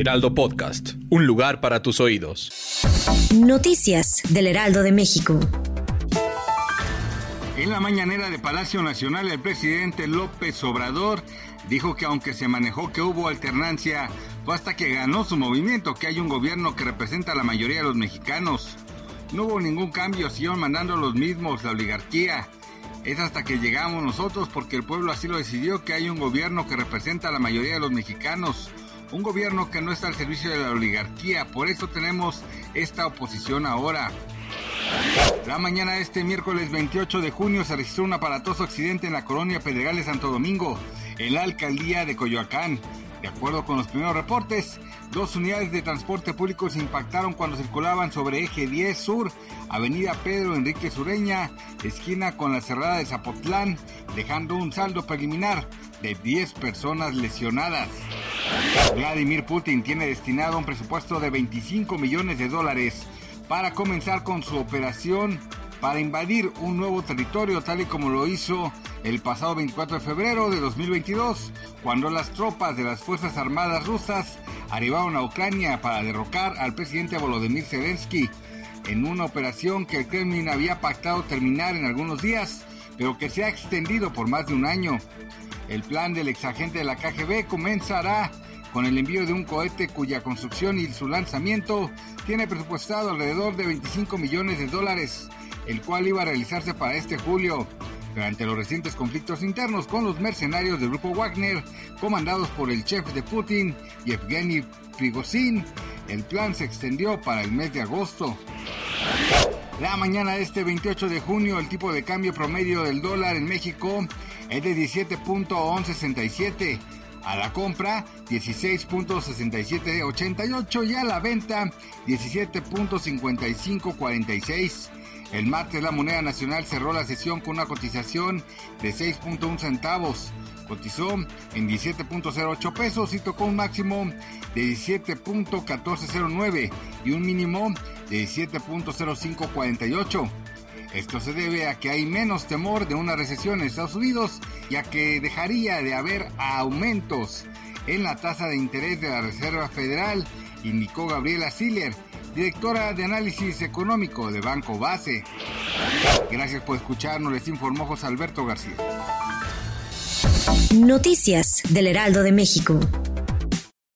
Heraldo Podcast. Un lugar para tus oídos. Noticias del Heraldo de México. En la mañanera de Palacio Nacional, el presidente López Obrador dijo que aunque se manejó que hubo alternancia, fue hasta que ganó su movimiento que hay un gobierno que representa a la mayoría de los mexicanos. No hubo ningún cambio, siguieron mandando los mismos, la oligarquía. Es hasta que llegamos nosotros porque el pueblo así lo decidió que hay un gobierno que representa a la mayoría de los mexicanos. Un gobierno que no está al servicio de la oligarquía, por eso tenemos esta oposición ahora. La mañana de este miércoles 28 de junio se registró un aparatoso accidente en la colonia Pedregal de Santo Domingo, en la alcaldía de Coyoacán. De acuerdo con los primeros reportes, dos unidades de transporte público se impactaron cuando circulaban sobre eje 10 Sur, avenida Pedro Enrique Sureña, esquina con la cerrada de Zapotlán, dejando un saldo preliminar de 10 personas lesionadas. Vladimir Putin tiene destinado un presupuesto de 25 millones de dólares para comenzar con su operación para invadir un nuevo territorio tal y como lo hizo el pasado 24 de febrero de 2022, cuando las tropas de las Fuerzas Armadas rusas arribaron a Ucrania para derrocar al presidente Volodymyr Zelensky en una operación que el Kremlin había pactado terminar en algunos días, pero que se ha extendido por más de un año. El plan del exagente de la KGB comenzará con el envío de un cohete cuya construcción y su lanzamiento tiene presupuestado alrededor de 25 millones de dólares, el cual iba a realizarse para este julio. Durante los recientes conflictos internos con los mercenarios del grupo Wagner, comandados por el chef de Putin, Yevgeny Prigozhin, el plan se extendió para el mes de agosto. La mañana de este 28 de junio, el tipo de cambio promedio del dólar en México es de 17.1167. A la compra 16.6788 y a la venta 17.5546. El martes la moneda nacional cerró la sesión con una cotización de 6.1 centavos. Cotizó en 17.08 pesos y tocó un máximo de 17.1409 y un mínimo de 17.0548. Esto se debe a que hay menos temor de una recesión en Estados Unidos, ya que dejaría de haber aumentos en la tasa de interés de la Reserva Federal, indicó Gabriela Siller, directora de análisis económico de Banco Base. Gracias por escucharnos, les informó José Alberto García. Noticias del Heraldo de México.